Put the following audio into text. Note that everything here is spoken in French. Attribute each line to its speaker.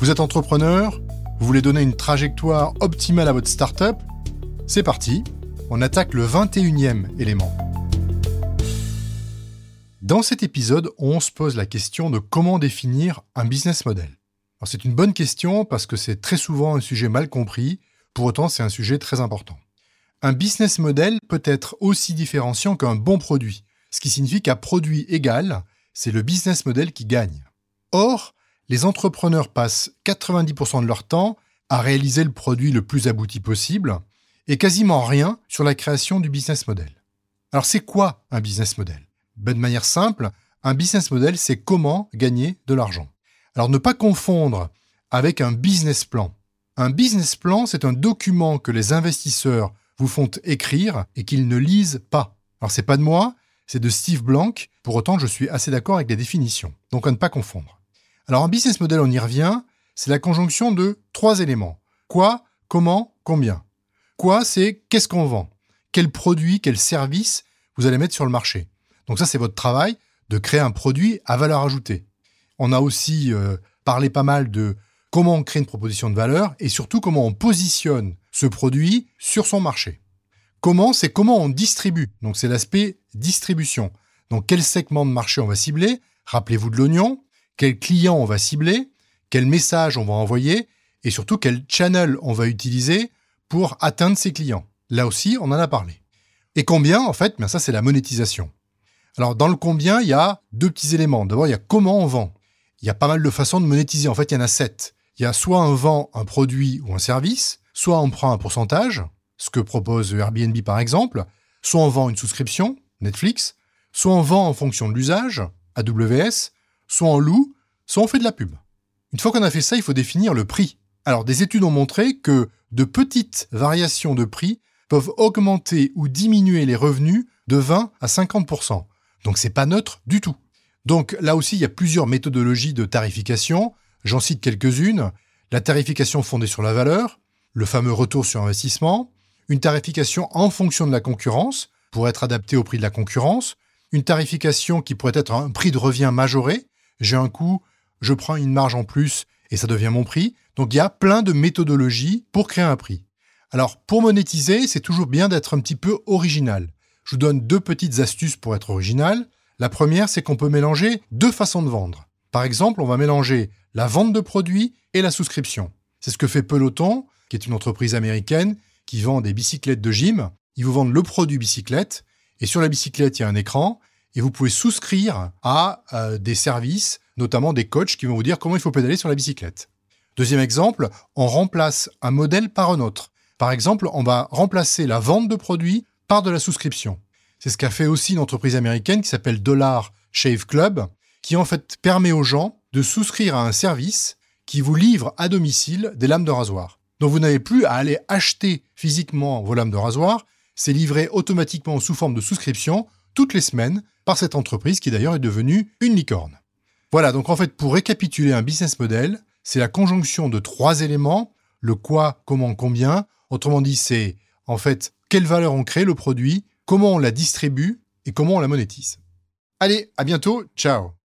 Speaker 1: Vous êtes entrepreneur Vous voulez donner une trajectoire optimale à votre startup C'est parti, on attaque le 21e élément. Dans cet épisode, on se pose la question de comment définir un business model. C'est une bonne question parce que c'est très souvent un sujet mal compris, pour autant c'est un sujet très important. Un business model peut être aussi différenciant qu'un bon produit, ce qui signifie qu'à produit égal, c'est le business model qui gagne. Or, les entrepreneurs passent 90% de leur temps à réaliser le produit le plus abouti possible et quasiment rien sur la création du business model. Alors c'est quoi un business model? Ben, De manière simple, un business model c'est comment gagner de l'argent. Alors ne pas confondre avec un business plan. Un business plan c'est un document que les investisseurs vous font écrire et qu'ils ne lisent pas. Alors c'est pas de moi, c'est de Steve Blank, pour autant je suis assez d'accord avec les définitions. Donc à ne pas confondre. Alors un business model, on y revient, c'est la conjonction de trois éléments. Quoi, comment, combien? Quoi, c'est qu'est-ce qu'on vend? Quel produit, quel service vous allez mettre sur le marché? Donc ça, c'est votre travail de créer un produit à valeur ajoutée. On a aussi euh, parlé pas mal de comment on crée une proposition de valeur et surtout comment on positionne ce produit sur son marché. Comment, c'est comment on distribue. Donc c'est l'aspect distribution. Donc quel segment de marché on va cibler? Rappelez-vous de l'oignon, quel client on va cibler, quel message on va envoyer et surtout quel channel on va utiliser pour atteindre ses clients. Là aussi, on en a parlé. Et combien, en fait, ça c'est la monétisation. Alors dans le combien, il y a deux petits éléments. D'abord, il y a comment on vend. Il y a pas mal de façons de monétiser. En fait, il y en a sept. Il y a soit on vend un produit ou un service, soit on prend un pourcentage, ce que propose Airbnb par exemple, soit on vend une souscription, Netflix, soit on vend en fonction de l'usage, AWS, soit on loue, soit on fait de la pub. Une fois qu'on a fait ça, il faut définir le prix. Alors des études ont montré que de petites variations de prix peuvent augmenter ou diminuer les revenus de 20 à 50%. Donc c'est pas neutre du tout. Donc là aussi, il y a plusieurs méthodologies de tarification. J'en cite quelques-unes. La tarification fondée sur la valeur, le fameux retour sur investissement, une tarification en fonction de la concurrence pour être adaptée au prix de la concurrence, une tarification qui pourrait être un prix de revient majoré, j'ai un coût, je prends une marge en plus et ça devient mon prix. Donc il y a plein de méthodologies pour créer un prix. Alors pour monétiser, c'est toujours bien d'être un petit peu original. Je vous donne deux petites astuces pour être original. La première, c'est qu'on peut mélanger deux façons de vendre. Par exemple, on va mélanger la vente de produits et la souscription. C'est ce que fait Peloton, qui est une entreprise américaine qui vend des bicyclettes de gym. Ils vous vendent le produit bicyclette et sur la bicyclette, il y a un écran et vous pouvez souscrire à euh, des services, notamment des coachs qui vont vous dire comment il faut pédaler sur la bicyclette. Deuxième exemple, on remplace un modèle par un autre. Par exemple, on va remplacer la vente de produits par de la souscription. C'est ce qu'a fait aussi une entreprise américaine qui s'appelle Dollar Shave Club, qui en fait permet aux gens de souscrire à un service qui vous livre à domicile des lames de rasoir. Donc vous n'avez plus à aller acheter physiquement vos lames de rasoir, c'est livré automatiquement sous forme de souscription toutes les semaines par cette entreprise qui d'ailleurs est devenue une licorne. Voilà, donc en fait, pour récapituler un business model, c'est la conjonction de trois éléments, le quoi, comment, combien. Autrement dit, c'est en fait quelle valeur on crée le produit, comment on la distribue et comment on la monétise. Allez, à bientôt, ciao